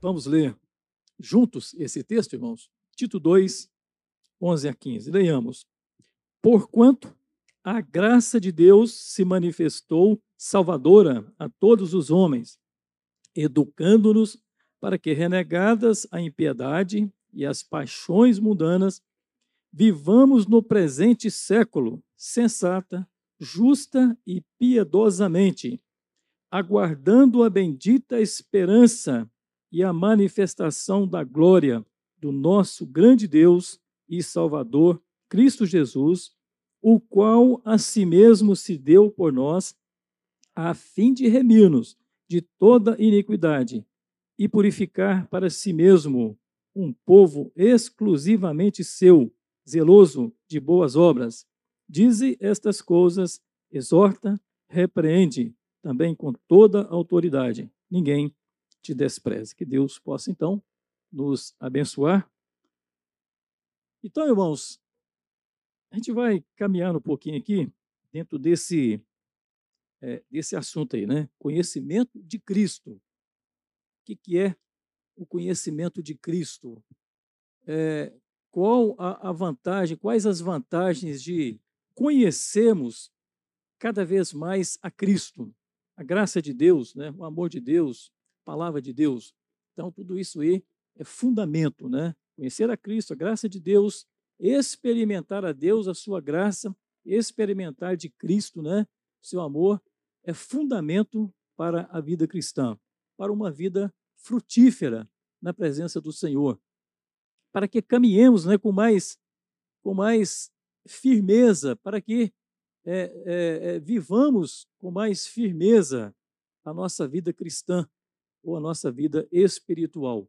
Vamos ler juntos esse texto, irmãos? Tito 2, 11 a 15. Leiamos. Porquanto a graça de Deus se manifestou salvadora a todos os homens, educando-nos para que, renegadas a impiedade e as paixões mundanas, vivamos no presente século sensata, justa e piedosamente, aguardando a bendita esperança e a manifestação da glória do nosso grande Deus e Salvador, Cristo Jesus, o qual a si mesmo se deu por nós, a fim de remir-nos de toda iniquidade e purificar para si mesmo um povo exclusivamente seu, zeloso de boas obras. Dize estas coisas, exorta, repreende, também com toda autoridade. Ninguém te despreze. Que Deus possa, então, nos abençoar. Então, irmãos, a gente vai caminhar um pouquinho aqui dentro desse, é, desse assunto aí, né? Conhecimento de Cristo. O que, que é o conhecimento de Cristo? É, qual a, a vantagem, quais as vantagens de conhecermos cada vez mais a Cristo, a graça de Deus, né? o amor de Deus, palavra de Deus. Então, tudo isso aí é fundamento, né? Conhecer a Cristo, a graça de Deus, experimentar a Deus, a sua graça, experimentar de Cristo, né? Seu amor é fundamento para a vida cristã, para uma vida frutífera na presença do Senhor, para que caminhemos, né, com mais com mais firmeza, para que é, é, vivamos com mais firmeza a nossa vida cristã ou a nossa vida espiritual.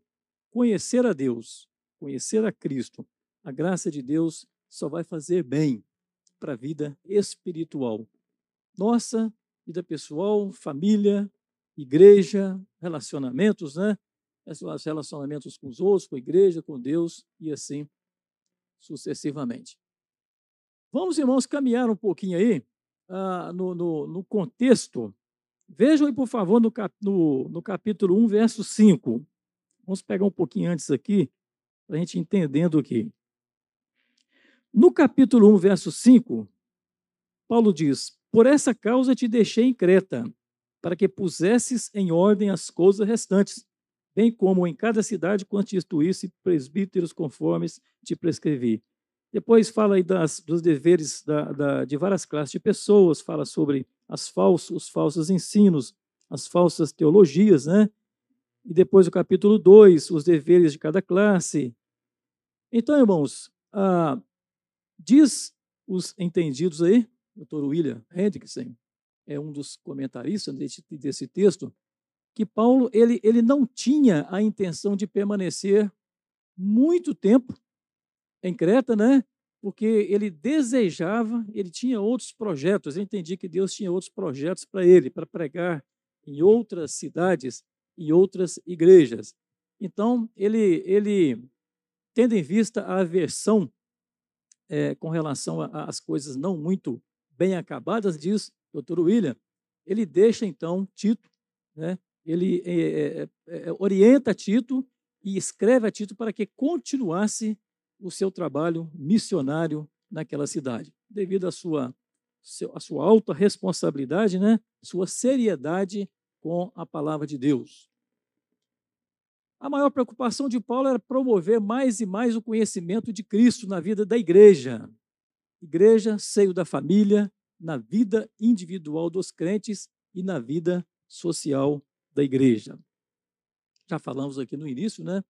Conhecer a Deus, conhecer a Cristo, a graça de Deus só vai fazer bem para a vida espiritual. Nossa vida pessoal, família, igreja, relacionamentos, né? Relacionamentos com os outros, com a igreja, com Deus e assim sucessivamente. Vamos, irmãos, caminhar um pouquinho aí ah, no, no, no, contexto. Vejam aí, por favor, no, cap, no, no capítulo 1, verso 5. Vamos pegar um pouquinho antes aqui, para a gente entendendo aqui. No capítulo 1, verso 5, Paulo diz: Por essa causa te deixei em Creta, para que pusesses em ordem as coisas restantes, bem como em cada cidade constituísse presbíteros conformes te prescrevi. Depois fala aí das, dos deveres da, da, de várias classes de pessoas, fala sobre as falsos, os falsos ensinos, as falsas teologias, né? E depois o capítulo 2, os deveres de cada classe. Então, irmãos, ah, diz os entendidos aí, o doutor William Hendrickson, é um dos comentaristas desse, desse texto, que Paulo ele, ele não tinha a intenção de permanecer muito tempo em Creta, né? Porque ele desejava, ele tinha outros projetos. Eu entendi que Deus tinha outros projetos para ele, para pregar em outras cidades, em outras igrejas. Então, ele, ele tendo em vista a aversão é, com relação às coisas não muito bem acabadas, diz doutor William, ele deixa então Tito, né? ele é, é, orienta Tito e escreve a Tito para que continuasse o seu trabalho missionário naquela cidade, devido à sua, à sua alta responsabilidade, né? sua seriedade com a palavra de Deus. A maior preocupação de Paulo era promover mais e mais o conhecimento de Cristo na vida da igreja. Igreja, seio da família, na vida individual dos crentes e na vida social da igreja. Já falamos aqui no início, né?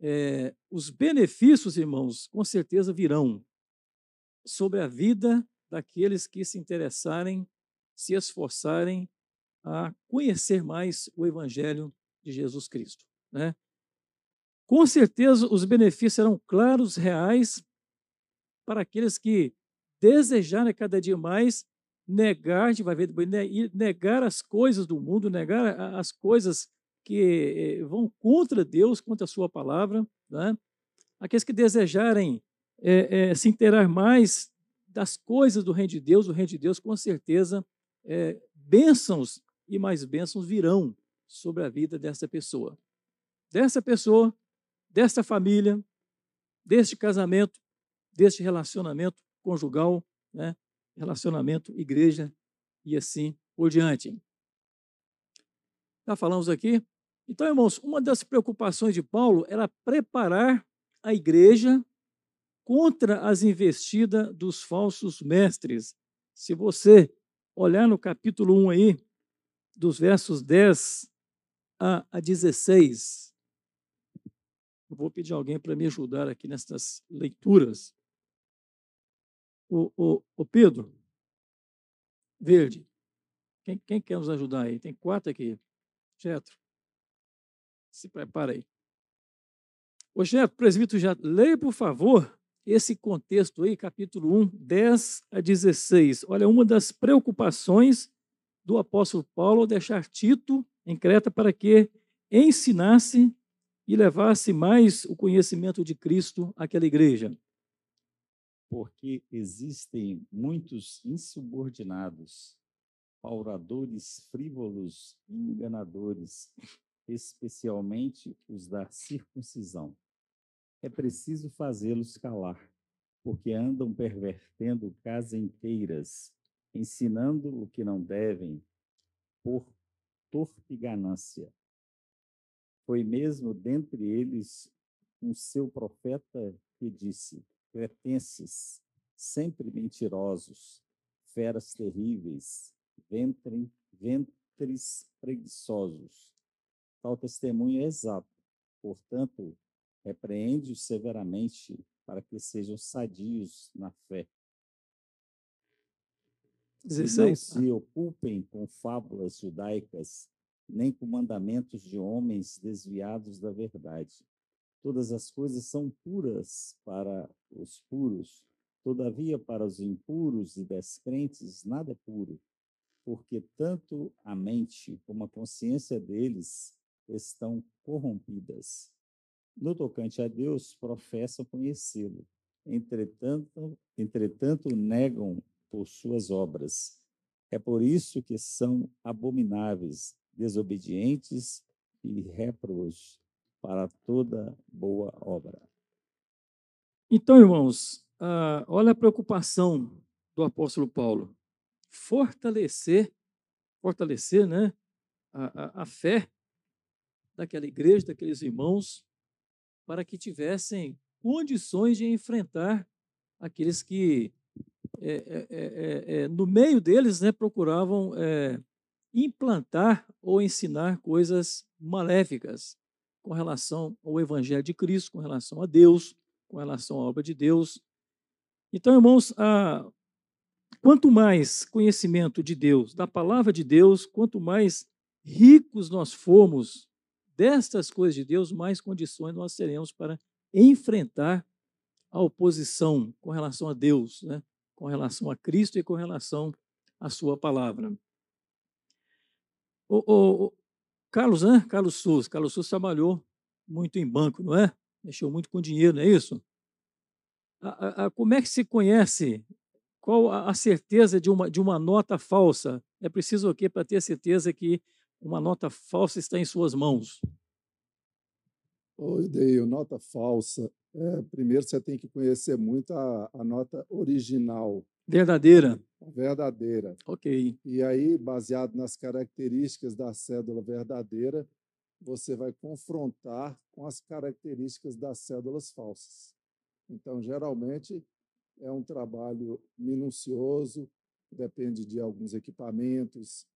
É, os benefícios, irmãos, com certeza virão sobre a vida daqueles que se interessarem, se esforçarem a conhecer mais o Evangelho de Jesus Cristo. Né? Com certeza, os benefícios serão claros, reais, para aqueles que desejarem cada dia mais negar, gente vai ver, negar as coisas do mundo, negar as coisas que eh, vão contra Deus, contra a sua palavra, né? aqueles que desejarem é, é, se interar mais das coisas do reino de Deus, o reino de Deus, com certeza, é, bênçãos e mais bênçãos virão sobre a vida dessa pessoa. dessa pessoa, desta família, deste casamento, deste relacionamento conjugal, né? relacionamento igreja e assim por diante. Já falamos aqui. Então, irmãos, uma das preocupações de Paulo era preparar a igreja contra as investidas dos falsos mestres. Se você olhar no capítulo 1 aí, dos versos 10 a 16, eu vou pedir alguém para me ajudar aqui nessas leituras. O, o, o Pedro, Verde, quem, quem, quer nos ajudar aí? Tem quatro aqui. Getro, se prepara aí. Ô Getro, presbítero, já leia, por favor, esse contexto aí, capítulo 1, 10 a 16. Olha, uma das preocupações do apóstolo Paulo deixar Tito em Creta para que ensinasse e levasse mais o conhecimento de Cristo àquela igreja? Porque existem muitos insubordinados, pauradores frívolos enganadores, especialmente os da circuncisão. É preciso fazê-los calar, porque andam pervertendo casas inteiras, ensinando o que não devem, por torpe ganância foi mesmo dentre eles um seu profeta que disse: Cretenses, sempre mentirosos, feras terríveis, ventre, ventres preguiçosos. Tal testemunho é exato. Portanto, repreende-os severamente para que sejam sadios na fé. 16. Não se ocupem com fábulas judaicas nem com mandamentos de homens desviados da verdade. Todas as coisas são puras para os puros, todavia para os impuros e descrentes nada é puro, porque tanto a mente como a consciência deles estão corrompidas. No tocante a Deus, professam conhecê-lo, entretanto, entretanto negam por suas obras. É por isso que são abomináveis, desobedientes e réprobos para toda boa obra. Então, irmãos, uh, olha a preocupação do apóstolo Paulo. Fortalecer, fortalecer né, a, a, a fé daquela igreja, daqueles irmãos, para que tivessem condições de enfrentar aqueles que, é, é, no meio deles, né, procuravam implantar ou ensinar coisas maléficas com relação ao Evangelho de Cristo, com relação a Deus, com relação à obra de Deus. Então, irmãos, a, quanto mais conhecimento de Deus, da palavra de Deus, quanto mais ricos nós formos destas coisas de Deus, mais condições nós teremos para enfrentar a oposição com relação a Deus, né? com relação a Cristo e com relação à sua palavra. O, o, o Carlos, né? Carlos Sus. Carlos Sus trabalhou muito em banco, não é? Mexeu muito com dinheiro, não é isso? A, a, como é que se conhece? Qual a, certeza de uma, de uma nota falsa? É preciso o quê para ter a certeza que uma nota falsa está em suas mãos? Oi, Deio, nota falsa. É, primeiro você tem que conhecer muito a, a nota original. Verdadeira. Verdadeira. Ok. E aí, baseado nas características da cédula verdadeira, você vai confrontar com as características das cédulas falsas. Então, geralmente, é um trabalho minucioso, depende de alguns equipamentos,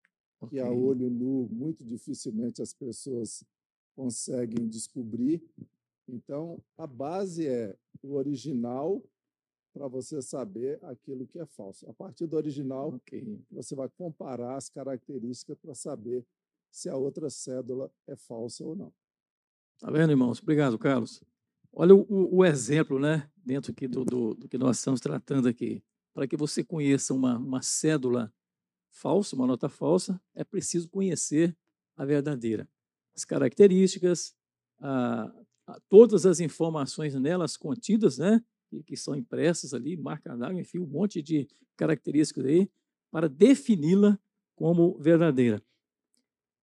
okay. que a olho nu, muito dificilmente as pessoas conseguem descobrir. Então, a base é o original para você saber aquilo que é falso. A partir do original, okay. você vai comparar as características para saber se a outra cédula é falsa ou não. Tá vendo, irmãos? Obrigado, Carlos. Olha o, o exemplo, né, dentro aqui do, do, do, que nós estamos tratando aqui. Para que você conheça uma, uma cédula falsa, uma nota falsa, é preciso conhecer a verdadeira. As características, a, a, todas as informações nelas contidas, né? que são impressas ali, marca d'água, enfim, um monte de características aí, para defini-la como verdadeira.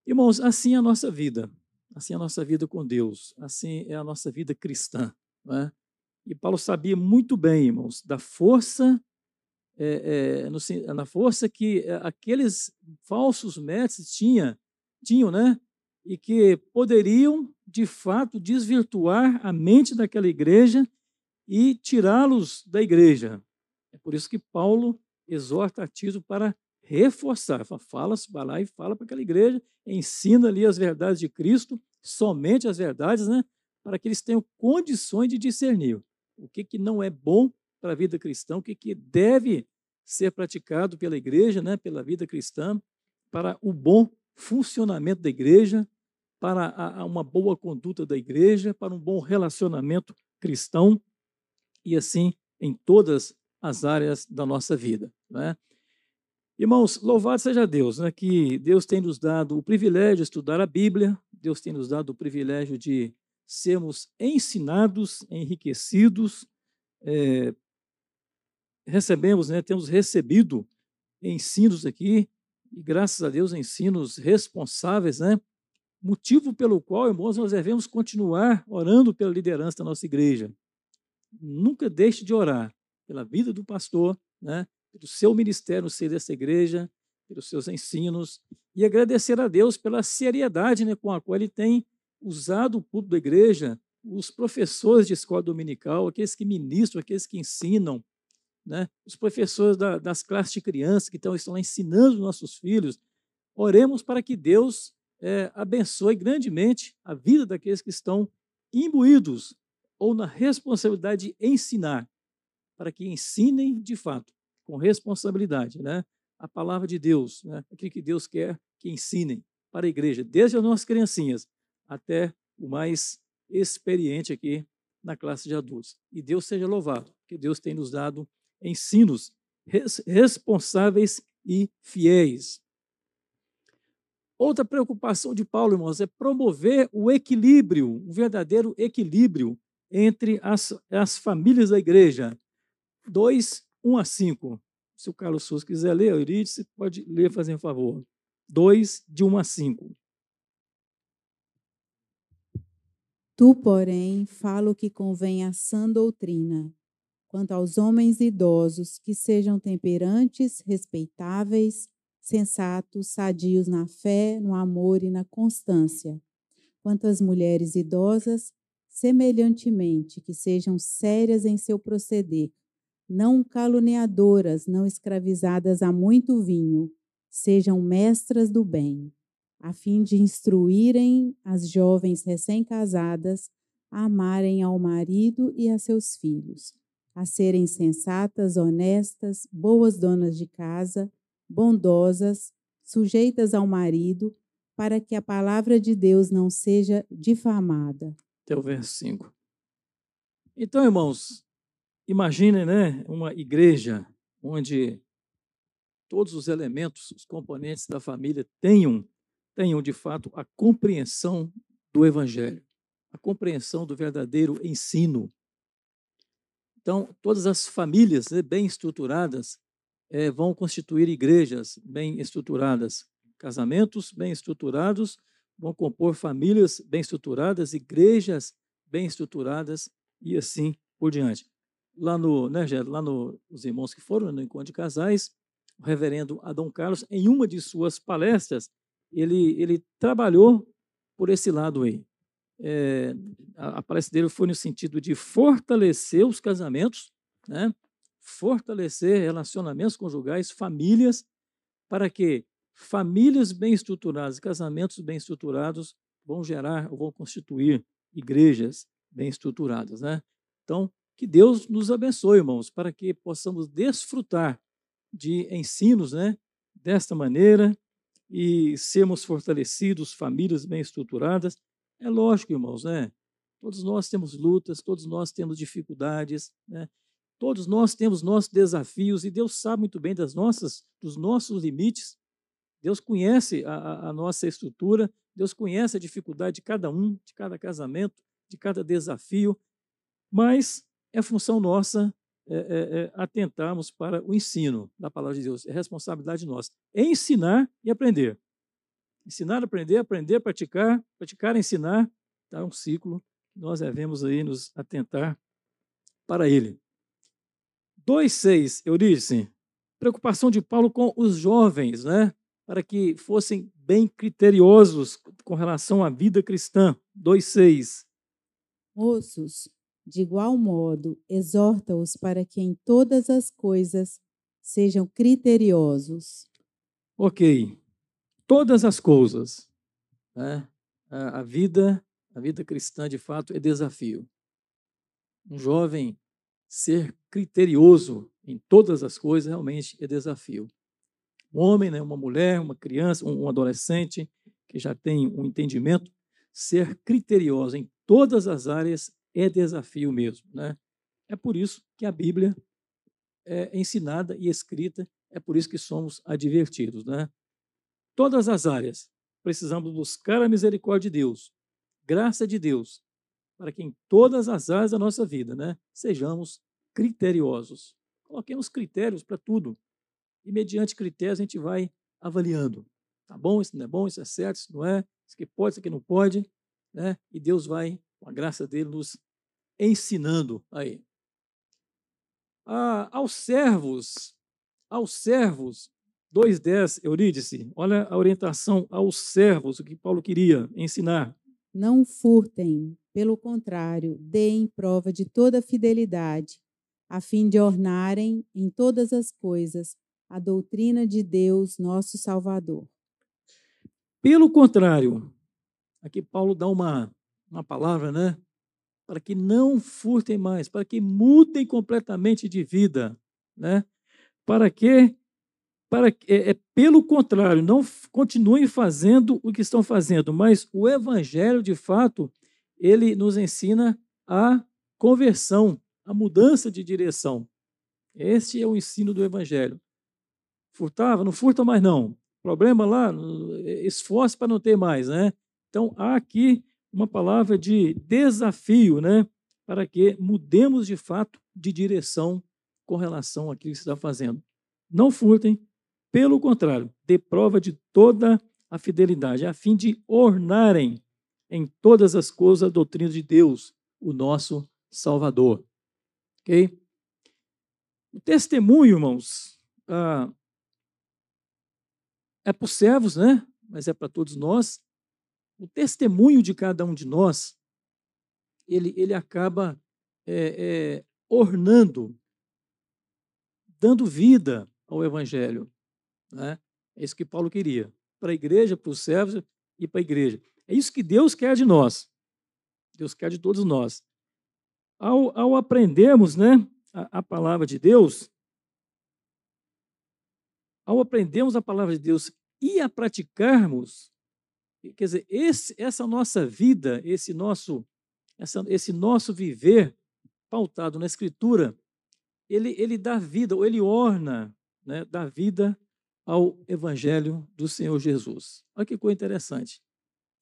Irmãos, assim é a nossa vida. assim é a nossa vida com Deus, assim é a nossa vida cristã. É? E Paulo sabia muito bem, irmãos, da força, é, é, no, na força que aqueles falsos mestres tinha, tinham, né? E que poderiam, de fato, desvirtuar a mente daquela igreja e tirá-los da igreja. É por isso que Paulo exorta a Tito para reforçar. Fala, vai lá e fala para aquela igreja, ensina ali as verdades de Cristo, somente as verdades, né? Para que eles tenham condições de discernir o que, que não é bom para a vida cristã, o que, que deve ser praticado pela igreja, né? Pela vida cristã, para o bom funcionamento da igreja, para a, a uma boa conduta da igreja, para um bom relacionamento cristão e assim em todas as áreas da nossa vida. Né? Irmãos, louvado seja Deus, né, que Deus tem nos dado o privilégio de estudar a Bíblia, Deus tem nos dado o privilégio de sermos ensinados, enriquecidos, é, recebemos, né, temos recebido ensinos aqui, e graças a Deus, ensinos responsáveis, né? Motivo pelo qual, irmãos, nós devemos continuar orando pela liderança da nossa igreja. Nunca deixe de orar pela vida do pastor, né? pelo seu ministério no seio dessa igreja, pelos seus ensinos, e agradecer a Deus pela seriedade né, com a qual ele tem usado o público da igreja, os professores de escola dominical, aqueles que ministram, aqueles que ensinam, né, os professores da, das classes de crianças que estão, estão lá ensinando os nossos filhos. Oremos para que Deus é, abençoe grandemente a vida daqueles que estão imbuídos ou na responsabilidade de ensinar, para que ensinem de fato com responsabilidade, né? A palavra de Deus, né? Aquilo que Deus quer que ensinem para a igreja, desde as nossas criancinhas até o mais experiente aqui na classe de adultos. E Deus seja louvado, que Deus tem nos dado ensinos res responsáveis e fiéis. Outra preocupação de Paulo, irmãos, é promover o equilíbrio, um verdadeiro equilíbrio entre as, as famílias da igreja. 2 1 a 5. Se o Carlos Souza quiser ler, Eurídice, pode ler, fazer um favor. 2, de 1 a 5. Tu, porém, fala o que convém à sã doutrina, quanto aos homens idosos, que sejam temperantes, respeitáveis, sensatos, sadios na fé, no amor e na constância. Quanto às mulheres idosas, semelhantemente, que sejam sérias em seu proceder, não caluniadoras, não escravizadas a muito vinho, sejam mestras do bem, a fim de instruírem as jovens recém-casadas a amarem ao marido e a seus filhos, a serem sensatas, honestas, boas donas de casa, bondosas, sujeitas ao marido, para que a palavra de Deus não seja difamada. Até o verso 5. Então, irmãos, Imagine, né, uma igreja onde todos os elementos, os componentes da família tenham, tenham de fato a compreensão do evangelho, a compreensão do verdadeiro ensino. Então, todas as famílias né, bem estruturadas é, vão constituir igrejas bem estruturadas, casamentos bem estruturados vão compor famílias bem estruturadas, igrejas bem estruturadas e assim por diante lá no, né, Gero, lá os irmãos que foram no encontro de casais, o reverendo Adão Carlos, em uma de suas palestras, ele, ele trabalhou por esse lado aí. É, a, a, palestra dele foi no sentido de fortalecer os casamentos, né, fortalecer relacionamentos conjugais, famílias, para que famílias bem estruturadas, casamentos bem estruturados vão gerar, vão constituir igrejas bem estruturadas, né? Então, que Deus nos abençoe, irmãos, para que possamos desfrutar de ensinos né, desta maneira e sermos fortalecidos, famílias bem estruturadas. É lógico, irmãos, né? Todos nós temos lutas, todos nós temos dificuldades, né? Todos nós temos nossos desafios e Deus sabe muito bem das nossas, dos nossos limites. Deus conhece a, a nossa estrutura, Deus conhece a dificuldade de cada um, de cada casamento, de cada desafio, mas é função nossa é, é, é, atentarmos para o ensino da palavra de Deus. É responsabilidade nossa. É ensinar e aprender. Ensinar, aprender, aprender, praticar, praticar, ensinar. É um ciclo que nós devemos aí nos atentar para ele. 2,6, Eurídice, preocupação de Paulo com os jovens, né? Para que fossem bem criteriosos com relação à vida cristã. 2,6. Moços, de igual modo, exorta-os para que em todas as coisas sejam criteriosos. Ok. Todas as coisas. Né? A, vida, a vida cristã, de fato, é desafio. Um jovem ser criterioso em todas as coisas realmente é desafio. Um homem, né, uma mulher, uma criança, um, um adolescente que já tem um entendimento, ser criterioso em todas as áreas é desafio mesmo. Né? É por isso que a Bíblia é ensinada e escrita, é por isso que somos advertidos. Né? Todas as áreas precisamos buscar a misericórdia de Deus, graça de Deus, para que em todas as áreas da nossa vida né, sejamos criteriosos. Coloquemos critérios para tudo. E mediante critérios a gente vai avaliando. Tá bom, isso não é bom, isso é certo, isso não é, isso aqui pode, isso aqui não pode. Né? E Deus vai, com a graça dele, nos ensinando aí. Ah, aos servos, aos servos, 2.10, Eurídice, olha a orientação aos servos, o que Paulo queria ensinar. Não furtem, pelo contrário, deem prova de toda fidelidade, a fim de ornarem em todas as coisas a doutrina de Deus, nosso Salvador. Pelo contrário, aqui Paulo dá uma, uma palavra, né? Para que não furtem mais, para que mudem completamente de vida, né? Para que para é, é, pelo contrário, não continuem fazendo o que estão fazendo, mas o evangelho, de fato, ele nos ensina a conversão, a mudança de direção. Este é o ensino do evangelho. Furtava, não furta mais não. Problema lá, esforce para não ter mais, né? Então há aqui uma palavra de desafio, né, para que mudemos de fato de direção com relação àquilo que está fazendo. Não furtem, pelo contrário, dê prova de toda a fidelidade, a fim de ornarem em todas as coisas a doutrina de Deus, o nosso Salvador. Ok? O testemunho, irmãos, ah, é para os servos, né? Mas é para todos nós. O testemunho de cada um de nós, ele, ele acaba é, é, ornando, dando vida ao Evangelho. Né? É isso que Paulo queria, para a igreja, para os servos e para a igreja. É isso que Deus quer de nós. Deus quer de todos nós. Ao, ao aprendermos né, a, a palavra de Deus, ao aprendermos a palavra de Deus e a praticarmos, quer dizer, esse, essa nossa vida, esse nosso, essa, esse nosso viver pautado na Escritura, ele, ele dá vida, ou ele orna, né, dá vida ao Evangelho do Senhor Jesus. Olha que coisa interessante.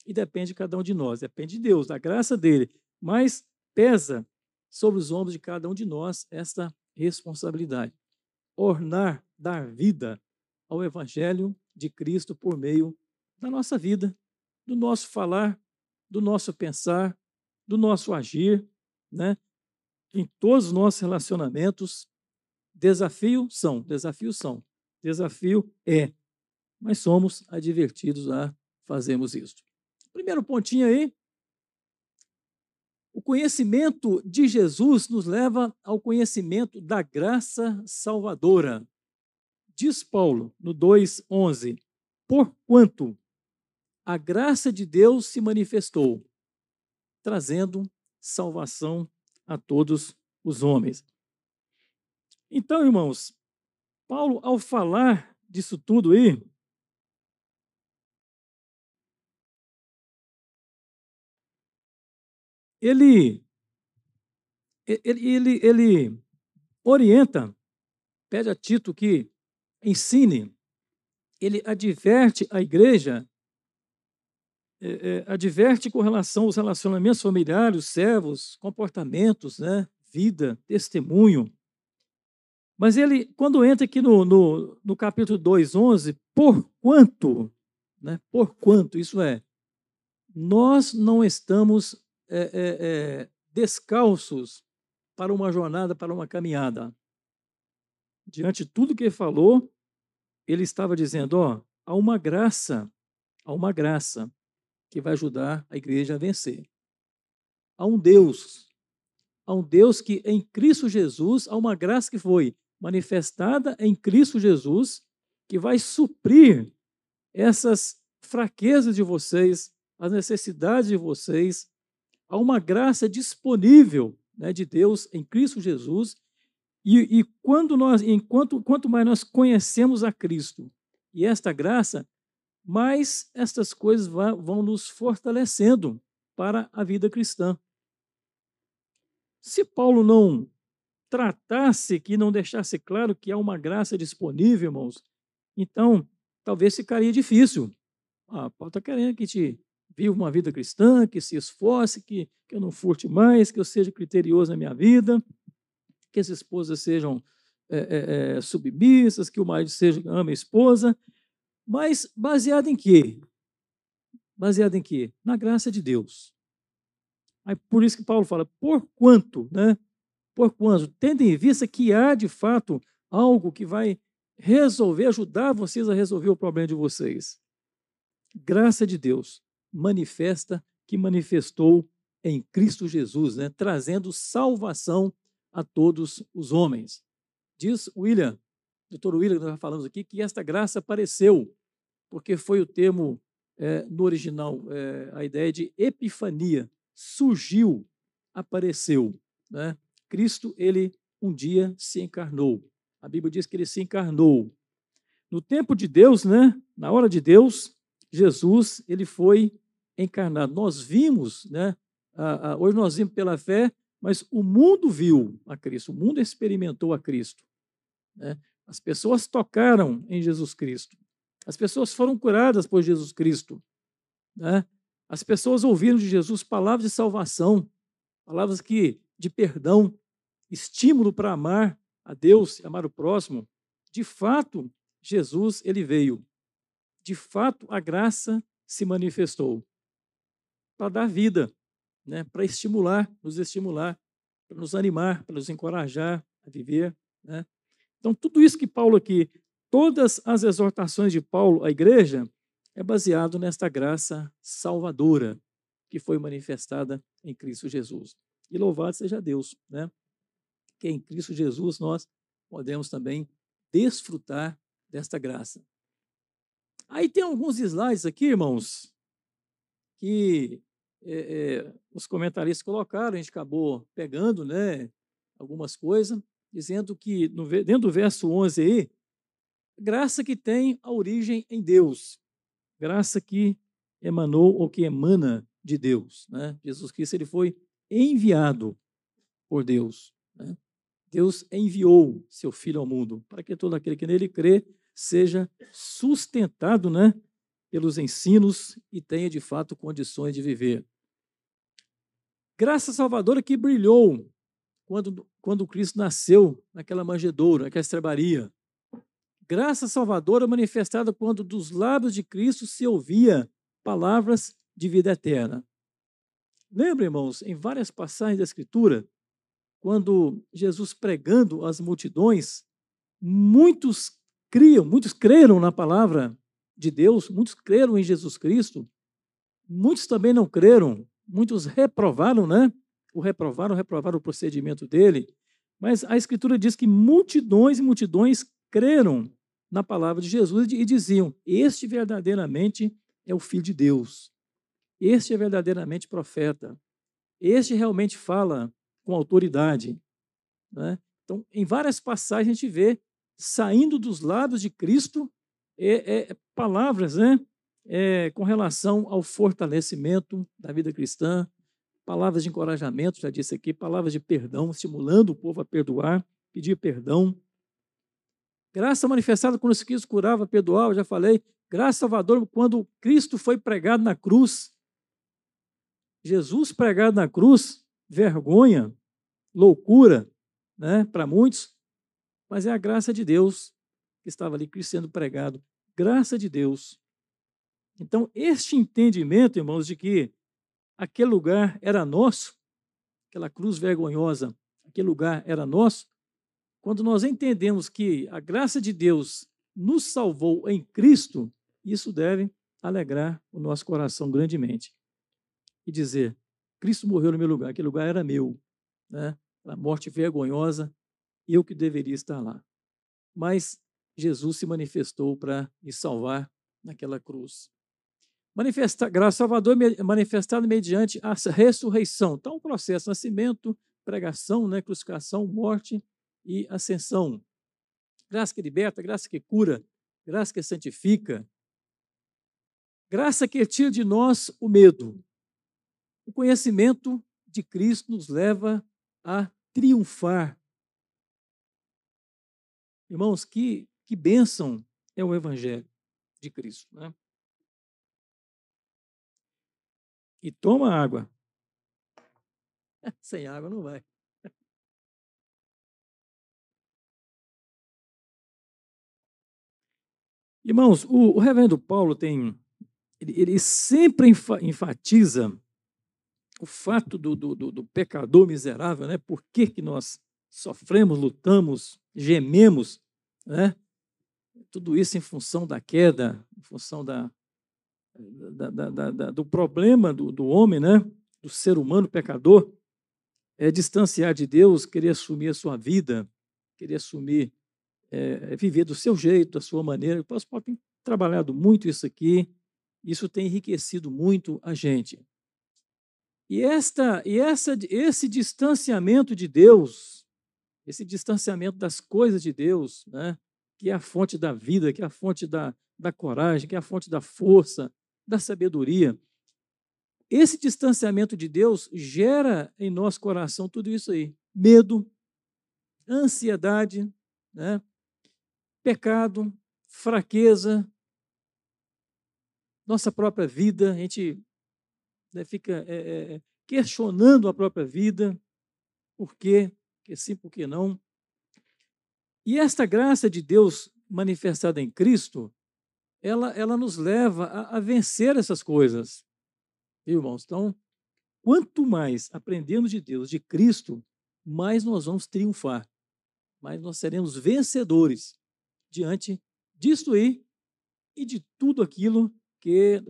E depende de cada um de nós, depende de Deus, da graça dele. Mas pesa sobre os ombros de cada um de nós esta responsabilidade. Ornar, dar vida ao Evangelho de Cristo por meio da nossa vida, do nosso falar, do nosso pensar, do nosso agir, né? em todos os nossos relacionamentos. Desafios são, desafios são. Desafio é, mas somos advertidos a fazermos isso. Primeiro pontinho aí. O conhecimento de Jesus nos leva ao conhecimento da graça salvadora. Diz Paulo no 2:11: Porquanto a graça de Deus se manifestou, trazendo salvação a todos os homens. Então, irmãos, Paulo, ao falar disso tudo aí, ele, ele, ele, ele orienta, pede a Tito que ensine, ele adverte a igreja, é, é, adverte com relação aos relacionamentos familiares, servos, comportamentos, né, vida, testemunho. Mas ele, quando entra aqui no, no, no capítulo 2, 11, porquanto Né? Por quanto, isso é, nós não estamos é, é, é, descalços para uma jornada, para uma caminhada. Diante de tudo que ele falou, ele estava dizendo: ó, há uma graça, há uma graça que vai ajudar a igreja a vencer. Há um Deus, há um Deus que em Cristo Jesus, há uma graça que foi manifestada em Cristo Jesus, que vai suprir essas fraquezas de vocês, as necessidades de vocês. Há uma graça disponível né, de Deus em Cristo Jesus. E, e quando nós, enquanto quanto mais nós conhecemos a Cristo e esta graça, mais estas coisas vão, nos fortalecendo para a vida cristã. Se Paulo não tratasse que não deixasse claro que há uma graça disponível, irmãos, então talvez ficaria difícil. Ah, Paulo está querendo que te viva uma vida cristã, que se esforce, que, que eu não furte mais, que eu seja criterioso na minha vida, que as esposas sejam é, é, submissas, que o marido seja ama a esposa, mas baseado em quê? Baseado em quê? Na graça de Deus. Aí por isso que Paulo fala, por quanto, né? Por quanto, tendo em vista que há de fato algo que vai resolver, ajudar vocês a resolver o problema de vocês. Graça de Deus manifesta que manifestou em Cristo Jesus, né, trazendo salvação a todos os homens. Diz William, doutor William, nós falamos aqui, que esta graça apareceu, porque foi o termo é, no original, é, a ideia de epifania, surgiu, apareceu. Né? Cristo, ele um dia se encarnou. A Bíblia diz que ele se encarnou. No tempo de Deus, né, na hora de Deus, Jesus, ele foi encarnado. Nós vimos, né? hoje nós vimos pela fé, mas o mundo viu a Cristo, o mundo experimentou a Cristo. Né? As pessoas tocaram em Jesus Cristo. As pessoas foram curadas por Jesus Cristo. Né? As pessoas ouviram de Jesus palavras de salvação, palavras que de perdão, estímulo para amar a Deus amar o próximo. De fato, Jesus ele veio. De fato, a graça se manifestou para dar vida, né? para estimular, nos estimular, para nos animar, para nos encorajar a viver. Né? Então, tudo isso que Paulo aqui, todas as exortações de Paulo à igreja, é baseado nesta graça salvadora que foi manifestada em Cristo Jesus. E louvado seja Deus, né? Que em Cristo Jesus nós podemos também desfrutar desta graça. Aí tem alguns slides aqui, irmãos, que é, é, os comentaristas colocaram, a gente acabou pegando né, algumas coisas, dizendo que no, dentro do verso 11 aí, graça que tem a origem em Deus, graça que emanou ou que emana de Deus. Né? Jesus Cristo ele foi enviado por Deus. Né? Deus enviou seu Filho ao mundo para que todo aquele que nele crê seja sustentado né, pelos ensinos e tenha de fato condições de viver. Graça salvadora que brilhou quando, quando Cristo nasceu naquela manjedoura, naquela estrebaria. Graça salvadora manifestada quando dos lábios de Cristo se ouvia palavras de vida eterna. Lembra, irmãos, em várias passagens da Escritura, quando Jesus pregando às multidões, muitos criam, muitos creram na palavra de Deus, muitos creram em Jesus Cristo, muitos também não creram, muitos reprovaram, né? O reprovaram, reprovaram o procedimento dele, mas a Escritura diz que multidões e multidões creram na palavra de Jesus e diziam: Este verdadeiramente é o Filho de Deus, este é verdadeiramente profeta, este realmente fala com autoridade. Né? Então, em várias passagens a gente vê saindo dos lábios de Cristo é, é, palavras né, é, com relação ao fortalecimento da vida cristã, palavras de encorajamento, já disse aqui, palavras de perdão, estimulando o povo a perdoar, pedir perdão. Graça manifestada quando Cristo curava, perdoava, já falei. Graça salvadora quando Cristo foi pregado na cruz. Jesus pregado na cruz, vergonha, loucura né, para muitos, mas é a graça de Deus que estava ali sendo pregado. Graça de Deus. Então, este entendimento, irmãos, de que aquele lugar era nosso, aquela cruz vergonhosa, aquele lugar era nosso, quando nós entendemos que a graça de Deus nos salvou em Cristo, isso deve alegrar o nosso coração grandemente. E dizer: Cristo morreu no meu lugar, aquele lugar era meu, né? A morte vergonhosa, eu que deveria estar lá. Mas Jesus se manifestou para me salvar naquela cruz. Manifesta, graça Salvador manifestado mediante a ressurreição. Então, um processo: nascimento, pregação, né, crucificação, morte e ascensão. Graça que liberta, graça que cura, graça que santifica. Graça que tira de nós o medo. O conhecimento de Cristo nos leva a triunfar. Irmãos, que, que bênção é o Evangelho de Cristo. Né? E toma água. Sem água não vai. Irmãos, o, o reverendo Paulo tem. Ele, ele sempre enfatiza o fato do, do, do, pecador miserável, né? Por que, que nós sofremos, lutamos, gememos, né? Tudo isso em função da queda, em função da, da, da, da do problema do, do homem, né? Do ser humano pecador, é distanciar de Deus, querer assumir a sua vida, querer assumir, é, viver do seu jeito, da sua maneira. O pastor Paulo tem trabalhado muito isso aqui, isso tem enriquecido muito a gente. E, esta, e essa, esse distanciamento de Deus, esse distanciamento das coisas de Deus, né, que é a fonte da vida, que é a fonte da, da coragem, que é a fonte da força, da sabedoria. Esse distanciamento de Deus gera em nosso coração tudo isso aí: medo, ansiedade, né, pecado, fraqueza, nossa própria vida, a gente né, fica é, é, questionando a própria vida, por quê, que sim, por que não. E esta graça de Deus manifestada em Cristo, ela, ela nos leva a, a vencer essas coisas. Viu, irmãos? Então, quanto mais aprendemos de Deus, de Cristo, mais nós vamos triunfar, mais nós seremos vencedores diante disto aí e de tudo aquilo que,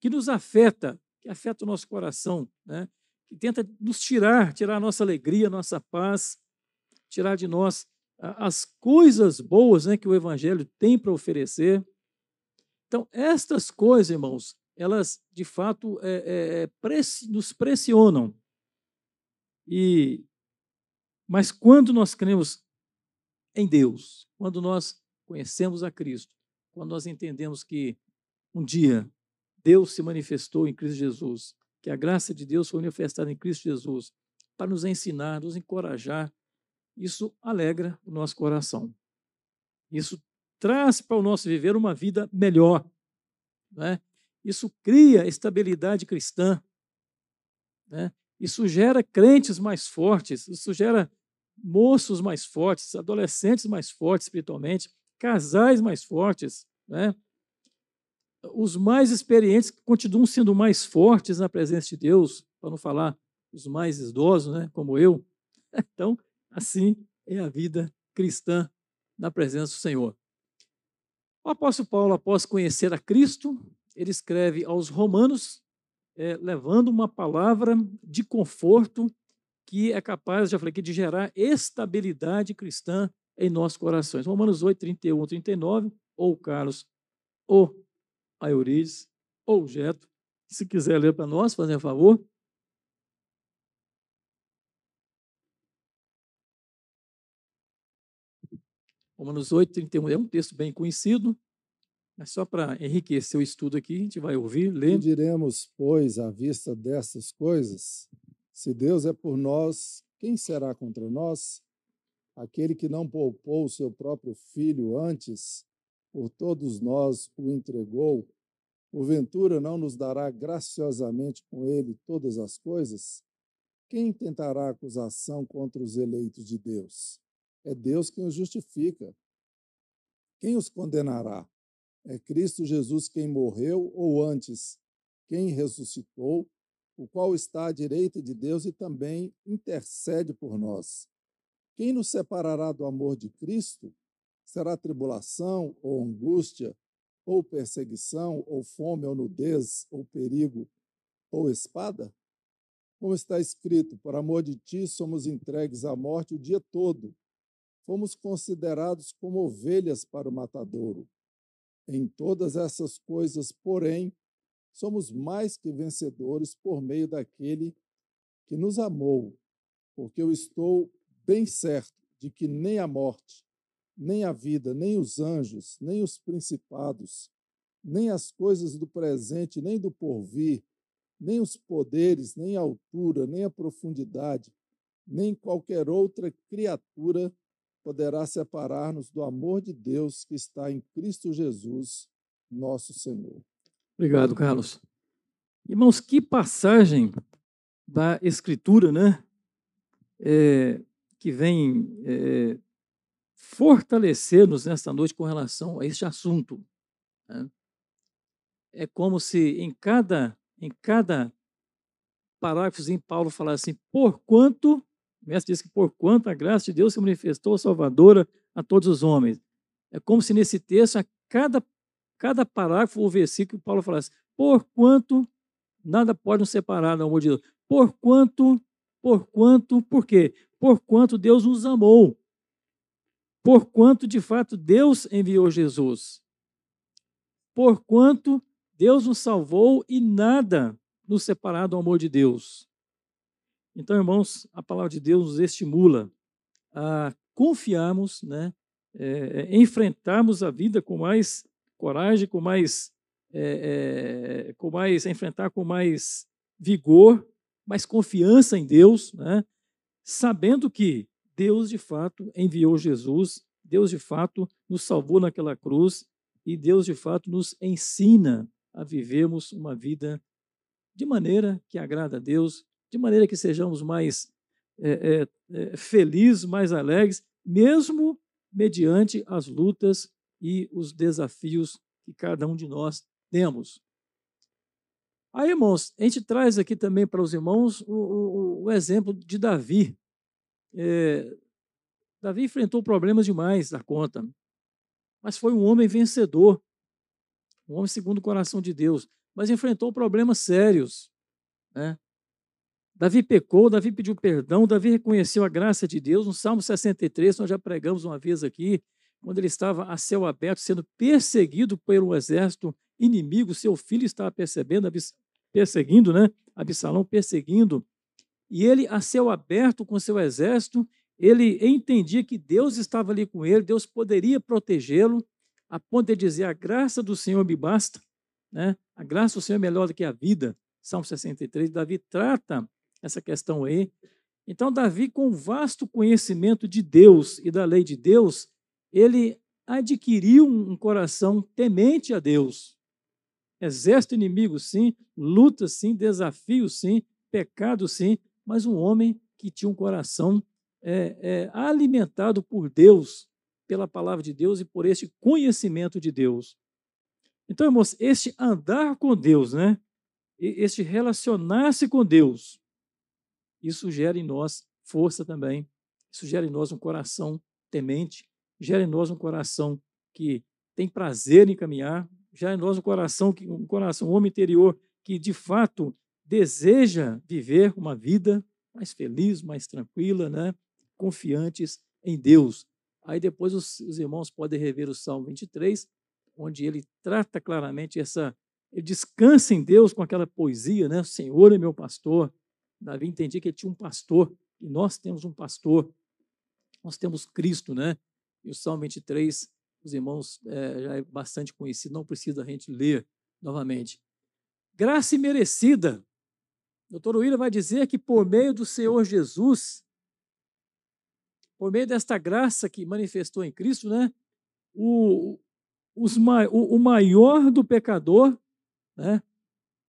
que nos afeta que afeta o nosso coração, né? que tenta nos tirar, tirar a nossa alegria, a nossa paz, tirar de nós as coisas boas né, que o Evangelho tem para oferecer. Então, estas coisas, irmãos, elas de fato é, é, nos pressionam. E, mas quando nós cremos em Deus, quando nós conhecemos a Cristo, quando nós entendemos que um dia Deus se manifestou em Cristo Jesus, que a graça de Deus foi manifestada em Cristo Jesus para nos ensinar, nos encorajar. Isso alegra o nosso coração. Isso traz para o nosso viver uma vida melhor. Né? Isso cria estabilidade cristã. Né? Isso gera crentes mais fortes, isso gera moços mais fortes, adolescentes mais fortes espiritualmente, casais mais fortes. Né? Os mais experientes continuam sendo mais fortes na presença de Deus, para não falar os mais idosos, né, como eu. Então, assim é a vida cristã na presença do Senhor. O apóstolo Paulo, após conhecer a Cristo, ele escreve aos Romanos, é, levando uma palavra de conforto que é capaz, já falei aqui, de gerar estabilidade cristã em nossos corações. Romanos 8, 31, 39, ou Carlos, ou a Eurides ou o Geto. Se quiser ler para nós, fazer um favor. Romanos 8, 31 é um texto bem conhecido, mas só para enriquecer o estudo aqui, a gente vai ouvir, ler. E diremos, pois, à vista dessas coisas, se Deus é por nós, quem será contra nós? Aquele que não poupou o seu próprio filho antes, por todos nós o entregou, porventura não nos dará graciosamente com ele todas as coisas? Quem tentará acusação contra os eleitos de Deus? É Deus quem os justifica. Quem os condenará? É Cristo Jesus quem morreu, ou antes, quem ressuscitou, o qual está à direita de Deus e também intercede por nós. Quem nos separará do amor de Cristo? Será tribulação, ou angústia, ou perseguição, ou fome, ou nudez, ou perigo, ou espada? Como está escrito, por amor de ti somos entregues à morte o dia todo. Fomos considerados como ovelhas para o matadouro. Em todas essas coisas, porém, somos mais que vencedores por meio daquele que nos amou, porque eu estou bem certo de que nem a morte, nem a vida, nem os anjos, nem os principados, nem as coisas do presente, nem do porvir, nem os poderes, nem a altura, nem a profundidade, nem qualquer outra criatura poderá separar-nos do amor de Deus que está em Cristo Jesus, nosso Senhor. Obrigado, Carlos. Irmãos, que passagem da Escritura, né? É, que vem é, fortalecer-nos nesta noite com relação a este assunto. Né? É como se em cada em cada parágrafozinho Paulo falasse assim, porquanto, o mestre diz que porquanto a graça de Deus se manifestou salvadora a todos os homens. É como se nesse texto, a cada, cada parágrafo ou versículo, Paulo falasse, porquanto nada pode nos separar do amor de Deus. Porquanto, porquanto, por quê? Porquanto Deus nos amou. Porquanto, de fato, Deus enviou Jesus. Porquanto Deus nos salvou e nada nos separar do amor de Deus. Então, irmãos, a palavra de Deus nos estimula a confiarmos, né, é, é enfrentarmos a vida com mais coragem, com mais, é, é, com mais, enfrentar com mais vigor, mais confiança em Deus, né, sabendo que Deus de fato enviou Jesus, Deus de fato nos salvou naquela cruz e Deus de fato nos ensina a vivermos uma vida de maneira que agrada a Deus, de maneira que sejamos mais é, é, é, felizes, mais alegres, mesmo mediante as lutas e os desafios que cada um de nós temos. Aí, irmãos, a gente traz aqui também para os irmãos o, o, o exemplo de Davi. É, Davi enfrentou problemas demais da conta, mas foi um homem vencedor um homem segundo o coração de Deus, mas enfrentou problemas sérios. Né? Davi pecou, Davi pediu perdão, Davi reconheceu a graça de Deus. No Salmo 63, nós já pregamos uma vez aqui, quando ele estava a céu aberto, sendo perseguido um exército inimigo, seu filho estava percebendo, perseguindo, né? Absalão perseguindo. E ele, a céu aberto com seu exército, ele entendia que Deus estava ali com ele, Deus poderia protegê-lo, a ponto de dizer: a graça do Senhor me basta, né? a graça do Senhor é melhor do que a vida. Salmo 63, Davi trata essa questão aí. Então, Davi, com vasto conhecimento de Deus e da lei de Deus, ele adquiriu um coração temente a Deus. Exército inimigo, sim, luta, sim, desafio, sim, pecado, sim, mas um homem que tinha um coração é, é, alimentado por Deus, pela palavra de Deus e por este conhecimento de Deus. Então, irmãos, este andar com Deus, né? Este relacionar-se com Deus, isso gera em nós força também. Isso gera em nós um coração temente, gera em nós um coração que tem prazer em caminhar, gera em nós um coração que um coração, um homem interior que de fato deseja viver uma vida mais feliz, mais tranquila, né? Confiantes em Deus. Aí depois os, os irmãos podem rever o Salmo 23, onde ele trata claramente essa. Ele descansa em Deus com aquela poesia, né? Senhor é meu pastor. Davi entendia que ele tinha um pastor, e nós temos um pastor. Nós temos Cristo, né? E o Salmo 23, os irmãos é, já é bastante conhecido, não precisa a gente ler novamente. Graça imerecida. O doutor William vai dizer que por meio do Senhor Jesus, por meio desta graça que manifestou em Cristo, né, o, os, o, o maior do pecador, né,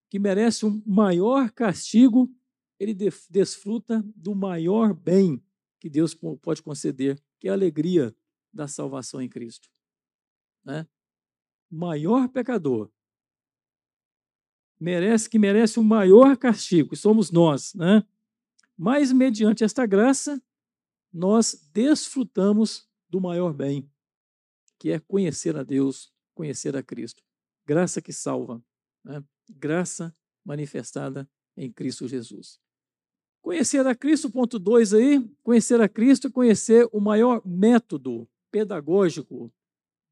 que merece um maior castigo, ele desfruta do maior bem que Deus pode conceder, que é a alegria da salvação em Cristo. Né? maior pecador, merece que merece o maior castigo, somos nós, né? Mas mediante esta graça, nós desfrutamos do maior bem, que é conhecer a Deus, conhecer a Cristo. Graça que salva, né? graça manifestada em Cristo Jesus. Conhecer a Cristo, ponto 2 aí, conhecer a Cristo é conhecer o maior método pedagógico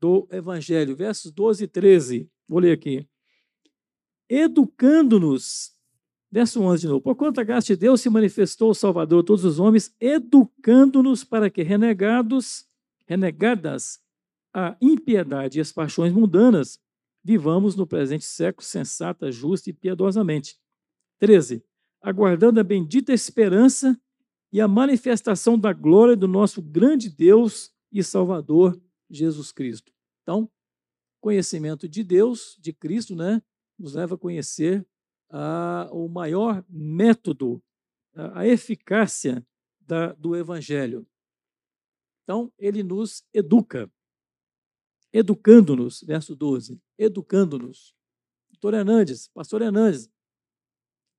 do Evangelho, versos 12 e 13. Vou ler aqui educando-nos. Verso 11 de novo. Por a graça de Deus se manifestou o Salvador a todos os homens, educando-nos para que, renegados, renegadas a impiedade e as paixões mundanas, vivamos no presente século sensata, justa e piedosamente. 13. Aguardando a bendita esperança e a manifestação da glória do nosso grande Deus e Salvador Jesus Cristo. Então, conhecimento de Deus, de Cristo, né? Nos leva a conhecer ah, o maior método, a eficácia da, do Evangelho. Então, ele nos educa, educando-nos, verso 12, educando-nos. Doutor Hernandes, pastor Hernandes,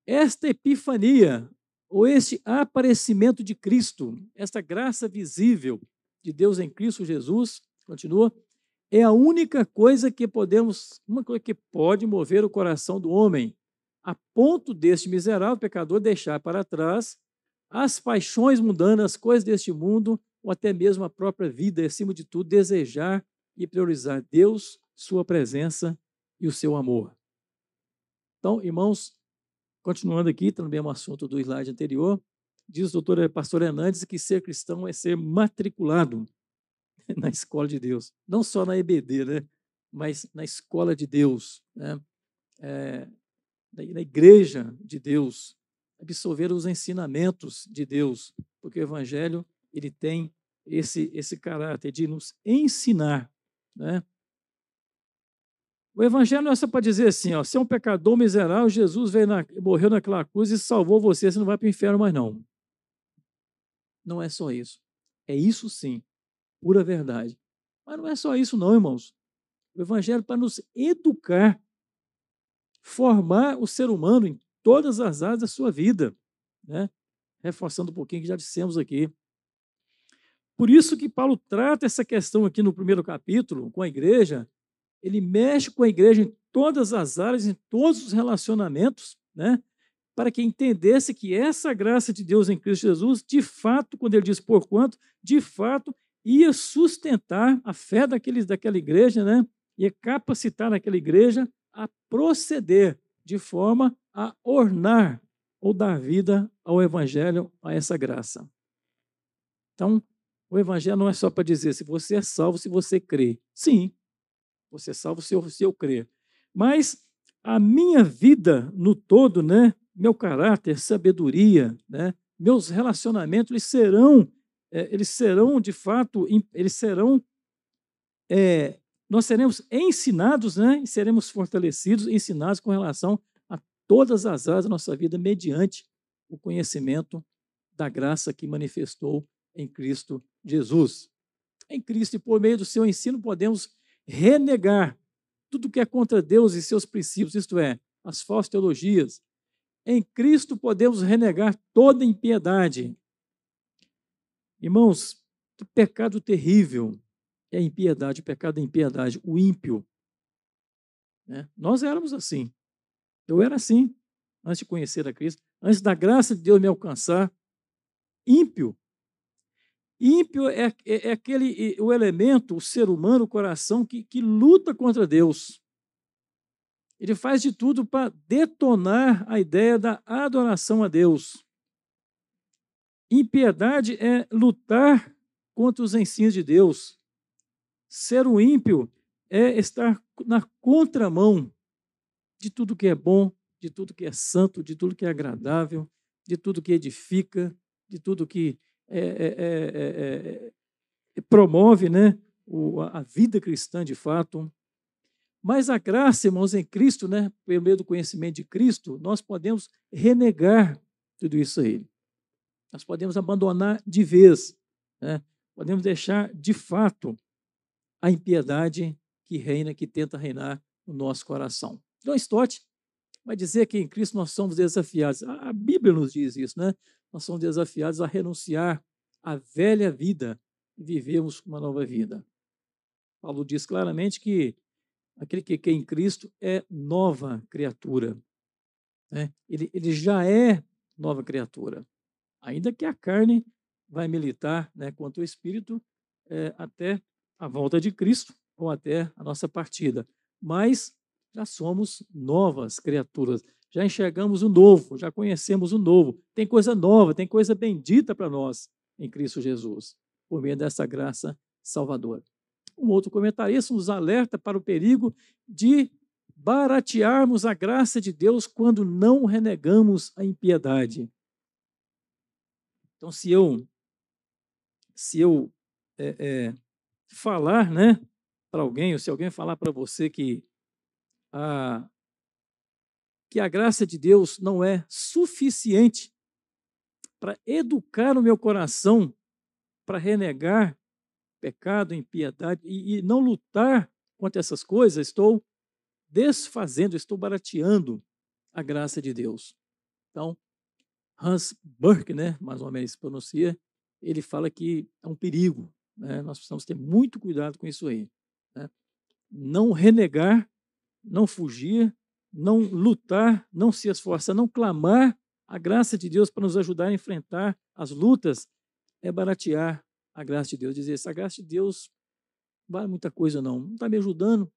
esta epifania, ou este aparecimento de Cristo, esta graça visível de Deus em Cristo Jesus, continua, é a única coisa que podemos, uma coisa que pode mover o coração do homem, a ponto deste miserável pecador deixar para trás as paixões mundanas, as coisas deste mundo, ou até mesmo a própria vida, e, acima de tudo, desejar e priorizar Deus, Sua presença e o seu amor. Então, irmãos, continuando aqui, também é um assunto do slide anterior, diz o doutor pastor Hernandes que ser cristão é ser matriculado na escola de Deus. Não só na EBD, né? mas na escola de Deus, né? É, na igreja de Deus, absorver os ensinamentos de Deus, porque o Evangelho ele tem esse, esse caráter de nos ensinar. Né? O Evangelho não é só para dizer assim, ó, se é um pecador miserável, Jesus veio na, morreu naquela cruz e salvou você, você não vai para o inferno mais não. Não é só isso. É isso sim, pura verdade. Mas não é só isso, não, irmãos. O Evangelho é para nos educar, formar o ser humano em todas as áreas da sua vida, né? reforçando um pouquinho que já dissemos aqui. Por isso que Paulo trata essa questão aqui no primeiro capítulo com a igreja, ele mexe com a igreja em todas as áreas, em todos os relacionamentos, né? para que entendesse que essa graça de Deus em Cristo Jesus, de fato, quando ele diz por quanto, de fato, ia sustentar a fé daqueles, daquela igreja, né? ia capacitar aquela igreja a proceder de forma a ornar ou dar vida ao Evangelho, a essa graça. Então, o Evangelho não é só para dizer se você é salvo, se você crê. Sim, você é salvo se eu, se eu crer. Mas a minha vida no todo, né, meu caráter, sabedoria, né, meus relacionamentos, eles serão é, eles serão, de fato, eles serão, é, nós seremos ensinados, né? E seremos fortalecidos, ensinados com relação a todas as áreas da nossa vida, mediante o conhecimento da graça que manifestou em Cristo Jesus. Em Cristo e por meio do seu ensino podemos renegar tudo que é contra Deus e seus princípios, isto é, as falsas teologias. Em Cristo podemos renegar toda impiedade, Irmãos, que pecado terrível é a impiedade, o pecado da impiedade, o ímpio. Né? Nós éramos assim. Eu era assim, antes de conhecer a Cristo, antes da graça de Deus me alcançar. Ímpio. Ímpio é, é, é aquele, o elemento, o ser humano, o coração que, que luta contra Deus. Ele faz de tudo para detonar a ideia da adoração a Deus. Impiedade é lutar contra os ensinos de Deus. Ser um ímpio é estar na contramão de tudo que é bom, de tudo que é santo, de tudo que é agradável, de tudo que edifica, de tudo que é, é, é, promove né, a vida cristã de fato. Mas a graça, irmãos, em Cristo, né, pelo meio do conhecimento de Cristo, nós podemos renegar tudo isso aí. Nós podemos abandonar de vez, né? podemos deixar de fato a impiedade que reina, que tenta reinar no nosso coração. John Stott vai dizer que em Cristo nós somos desafiados. A Bíblia nos diz isso, né? Nós somos desafiados a renunciar à velha vida e vivermos uma nova vida. Paulo diz claramente que aquele que é em Cristo é nova criatura. Né? Ele, ele já é nova criatura. Ainda que a carne vai militar né, contra o Espírito é, até a volta de Cristo ou até a nossa partida. Mas já somos novas criaturas, já enxergamos o novo, já conhecemos o novo. Tem coisa nova, tem coisa bendita para nós em Cristo Jesus, por meio dessa graça salvadora. Um outro comentarista nos alerta para o perigo de baratearmos a graça de Deus quando não renegamos a impiedade. Então, se eu se eu é, é, falar, né, para alguém, ou se alguém falar para você que a que a graça de Deus não é suficiente para educar o meu coração para renegar pecado, impiedade e, e não lutar contra essas coisas, estou desfazendo, estou barateando a graça de Deus. Então, Hans Burke, né, mais ou menos pronuncia, ele fala que é um perigo. Né? Nós precisamos ter muito cuidado com isso aí. Né? Não renegar, não fugir, não lutar, não se esforçar, não clamar a graça de Deus para nos ajudar a enfrentar as lutas, é baratear a graça de Deus. Dizer, essa graça de Deus não vale muita coisa, não. Não está me ajudando.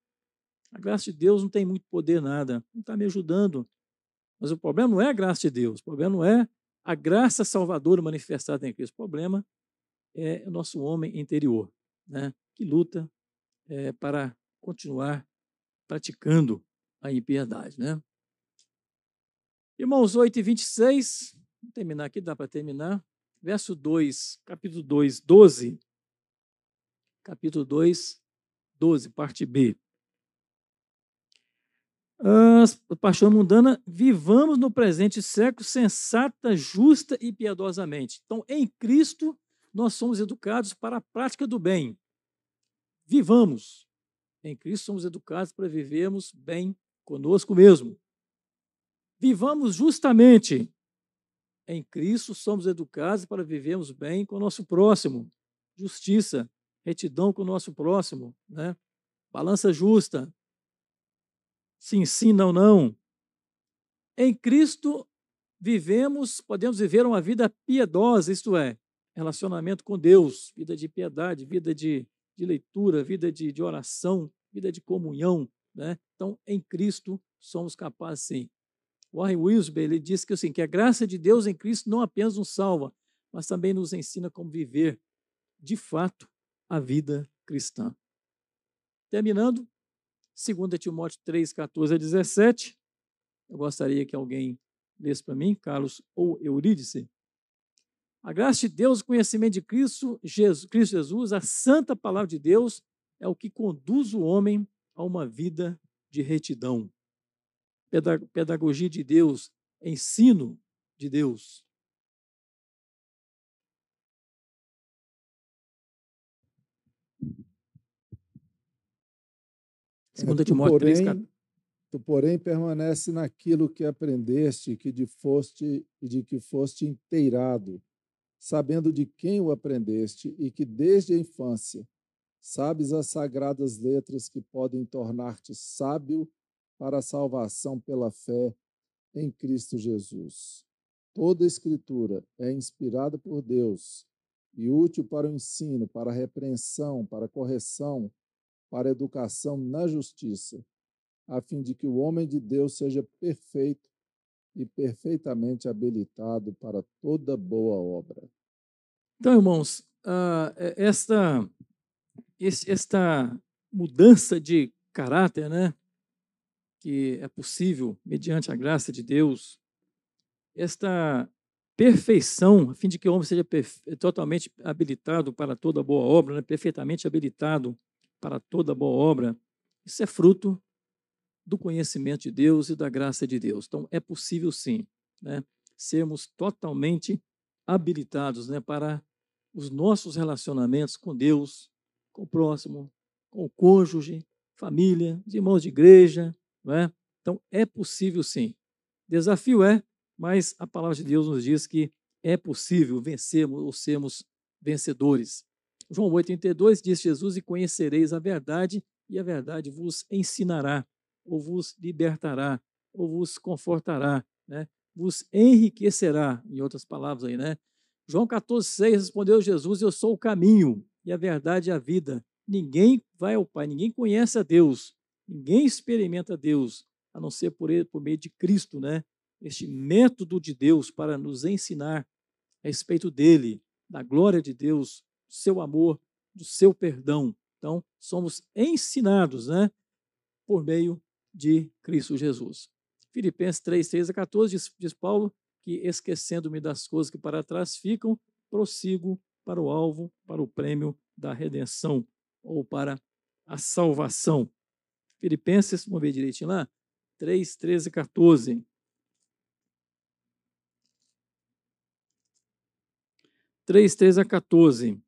A graça de Deus não tem muito poder, nada. Não está me ajudando. Mas o problema não é a graça de Deus. O problema não é a graça salvadora manifestada em Cristo. O problema é o nosso homem interior, né? que luta é, para continuar praticando a impiedade. Né? Irmãos 8 e 26, vou terminar aqui, dá para terminar verso 2, capítulo 2, 12. Capítulo 2, 12, parte B. A paixão mundana, vivamos no presente século sensata, justa e piedosamente. Então, em Cristo, nós somos educados para a prática do bem. Vivamos. Em Cristo somos educados para vivermos bem conosco mesmo. Vivamos justamente. Em Cristo somos educados para vivermos bem com o nosso próximo, justiça, retidão com o nosso próximo, né? balança justa, sim, sim, não, não. Em Cristo vivemos, podemos viver uma vida piedosa, isto é, relacionamento com Deus, vida de piedade, vida de, de leitura, vida de, de oração, vida de comunhão. Né? Então, em Cristo somos capazes, sim, Warren Wilsberg ele diz que, assim, que a graça de Deus em Cristo não apenas nos salva, mas também nos ensina como viver, de fato, a vida cristã. Terminando, 2 Timóteo 3, 14 a 17. Eu gostaria que alguém lesse para mim, Carlos ou Eurídice. A graça de Deus, o conhecimento de Cristo, Jesus, Cristo Jesus, a santa palavra de Deus, é o que conduz o homem a uma vida de retidão pedagogia de Deus, ensino de Deus. Segunda é, Timóteo porém, 3, Tu, porém, permanece naquilo que aprendeste, que de foste e de que foste inteirado, sabendo de quem o aprendeste e que desde a infância sabes as sagradas letras que podem tornar-te sábio para a salvação pela fé em Cristo Jesus. Toda Escritura é inspirada por Deus e útil para o ensino, para a repreensão, para a correção, para a educação na justiça, a fim de que o homem de Deus seja perfeito e perfeitamente habilitado para toda boa obra. Então, irmãos, é, esta, esta mudança de caráter, né? que é possível, mediante a graça de Deus, esta perfeição, a fim de que o homem seja totalmente habilitado para toda boa obra, né? perfeitamente habilitado para toda boa obra, isso é fruto do conhecimento de Deus e da graça de Deus. Então, é possível sim, né? sermos totalmente habilitados né? para os nossos relacionamentos com Deus, com o próximo, com o cônjuge, família, os irmãos de igreja, não é? Então, é possível sim. Desafio é, mas a palavra de Deus nos diz que é possível vencermos ou sermos vencedores. João 8,32 diz Jesus: E conhecereis a verdade, e a verdade vos ensinará, ou vos libertará, ou vos confortará, né? vos enriquecerá, em outras palavras aí, né? João 14,6 respondeu Jesus: Eu sou o caminho e a verdade e a vida. Ninguém vai ao Pai, ninguém conhece a Deus, ninguém experimenta Deus, a não ser por, ele, por meio de Cristo, né? Este método de Deus para nos ensinar a respeito dele, da glória de Deus, do seu amor, do seu perdão. Então, somos ensinados, né? Por meio de Cristo Jesus. Filipenses 3, 13 a 14 diz, diz Paulo que, esquecendo-me das coisas que para trás ficam, prossigo para o alvo, para o prêmio da redenção ou para a salvação. Filipenses, vamos ver direitinho lá, 3, 13 e 14. 3, 13 a 14.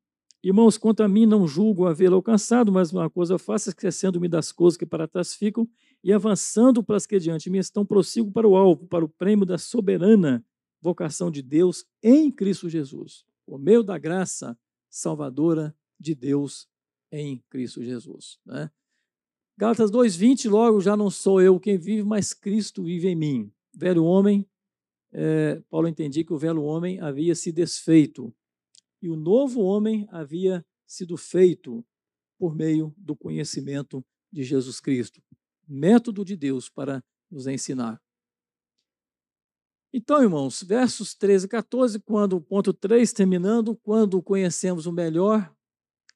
Irmãos, quanto a mim, não julgo havê-lo alcançado, mas uma coisa faço, esquecendo-me das coisas que para trás ficam e avançando para as que diante me estão, prossigo para o alvo, para o prêmio da soberana vocação de Deus em Cristo Jesus, por meio da graça salvadora de Deus em Cristo Jesus. Né? Gálatas 2,20, logo já não sou eu quem vive, mas Cristo vive em mim. Velho homem, é, Paulo entendia que o velho homem havia se desfeito e o novo homem havia sido feito por meio do conhecimento de Jesus Cristo. Método de Deus para nos ensinar. Então, irmãos, versos 13 e 14, quando o ponto 3 terminando, quando conhecemos o melhor,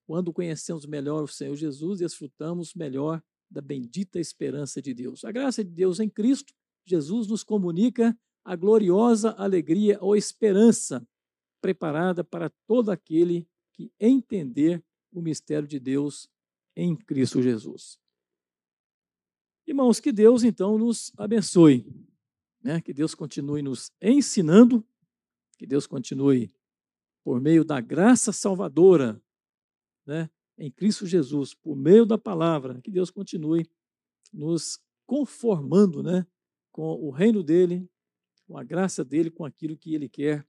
quando conhecemos melhor o Senhor Jesus, desfrutamos melhor da bendita esperança de Deus. A graça de Deus em Cristo, Jesus nos comunica a gloriosa alegria ou esperança preparada para todo aquele que entender o mistério de Deus em Cristo Jesus. Irmãos, que Deus então nos abençoe, né? que Deus continue nos ensinando, que Deus continue, por meio da graça salvadora, né? em Cristo Jesus, por meio da palavra, que Deus continue nos conformando né? com o reino dele, com a graça dele, com aquilo que ele quer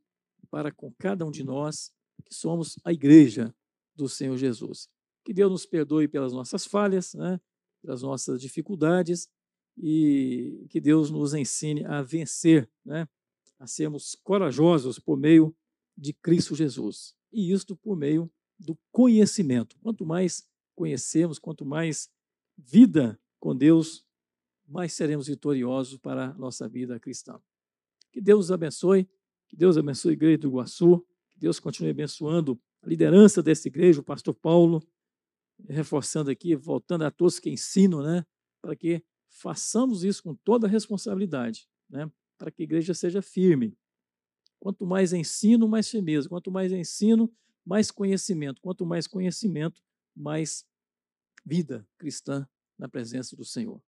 para com cada um de nós que somos a igreja do Senhor Jesus. Que Deus nos perdoe pelas nossas falhas, né, pelas nossas dificuldades e que Deus nos ensine a vencer, né, a sermos corajosos por meio de Cristo Jesus. E isto por meio do conhecimento. Quanto mais conhecemos, quanto mais vida com Deus, mais seremos vitoriosos para a nossa vida cristã. Que Deus os abençoe. Que Deus abençoe a igreja do Iguaçu, que Deus continue abençoando a liderança dessa igreja, o pastor Paulo, reforçando aqui, voltando a todos que ensinam, né, para que façamos isso com toda a responsabilidade, né, para que a igreja seja firme. Quanto mais ensino, mais firmeza. Quanto mais ensino, mais conhecimento. Quanto mais conhecimento, mais vida cristã na presença do Senhor.